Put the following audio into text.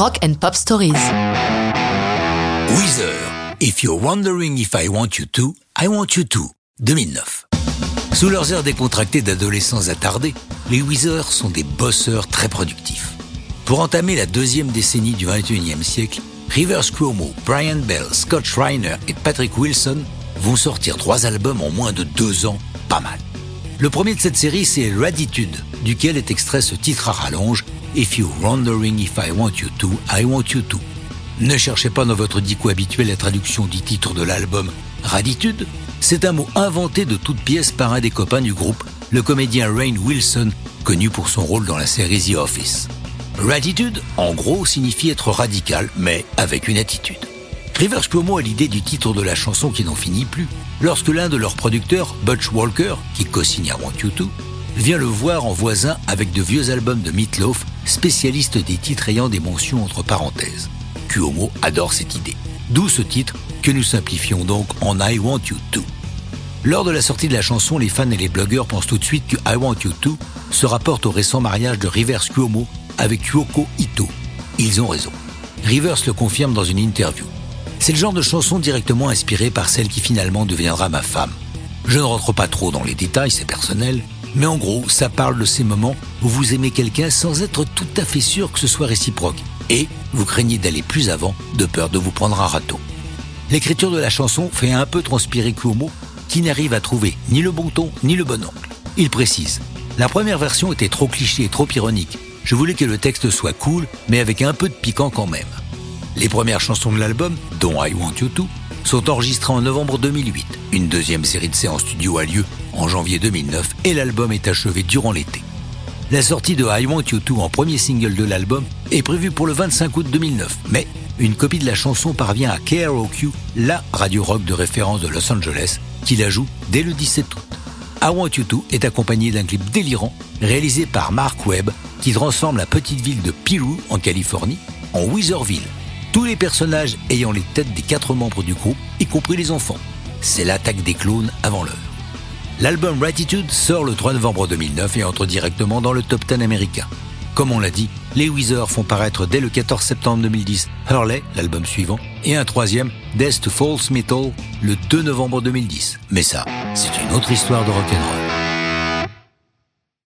Rock and Pop Stories. Weezer, If You're Wondering If I Want You To, I Want You To, 2009. Sous leurs airs décontractés d'adolescents attardés, les Weezer sont des bosseurs très productifs. Pour entamer la deuxième décennie du 21e siècle, Rivers Cuomo, Brian Bell, Scott Schreiner et Patrick Wilson vont sortir trois albums en moins de deux ans, pas mal. Le premier de cette série, c'est Raditude, duquel est extrait ce titre à rallonge If you're wondering if I want you to, I want you to. Ne cherchez pas dans votre dico habituel la traduction du titre de l'album Raditude. C'est un mot inventé de toute pièce par un des copains du groupe, le comédien Rain Wilson, connu pour son rôle dans la série The Office. Raditude, en gros, signifie être radical, mais avec une attitude. Rivers Cuomo a l'idée du titre de la chanson qui n'en finit plus, lorsque l'un de leurs producteurs, Butch Walker, qui co-signe Want You To, vient le voir en voisin avec de vieux albums de Meatloaf, spécialiste des titres ayant des mentions entre parenthèses. Cuomo adore cette idée. D'où ce titre que nous simplifions donc en I Want You To. Lors de la sortie de la chanson, les fans et les blogueurs pensent tout de suite que I Want You To se rapporte au récent mariage de Rivers Cuomo avec Yoko Ito. Ils ont raison. Rivers le confirme dans une interview. C'est le genre de chanson directement inspirée par celle qui finalement deviendra ma femme. Je ne rentre pas trop dans les détails, c'est personnel, mais en gros, ça parle de ces moments où vous aimez quelqu'un sans être tout à fait sûr que ce soit réciproque, et vous craignez d'aller plus avant de peur de vous prendre un râteau. L'écriture de la chanson fait un peu transpirer Cuomo, qui n'arrive à trouver ni le bon ton ni le bon angle. Il précise, la première version était trop cliché et trop ironique. Je voulais que le texte soit cool, mais avec un peu de piquant quand même. Les premières chansons de l'album, dont I Want You To, sont enregistrées en novembre 2008. Une deuxième série de séances studio a lieu en janvier 2009 et l'album est achevé durant l'été. La sortie de I Want You To en premier single de l'album est prévue pour le 25 août 2009, mais une copie de la chanson parvient à KROQ, la radio rock de référence de Los Angeles, qui la joue dès le 17 août. I Want You To est accompagné d'un clip délirant réalisé par Mark Webb qui transforme la petite ville de Piru en Californie en Weezerville, tous les personnages ayant les têtes des quatre membres du groupe, y compris les enfants. C'est l'attaque des clones avant l'heure. L'album Gratitude sort le 3 novembre 2009 et entre directement dans le top 10 américain. Comme on l'a dit, les Weezer font paraître dès le 14 septembre 2010 Hurley, l'album suivant, et un troisième, Death to False Metal, le 2 novembre 2010. Mais ça, c'est une autre histoire de rock'n'roll.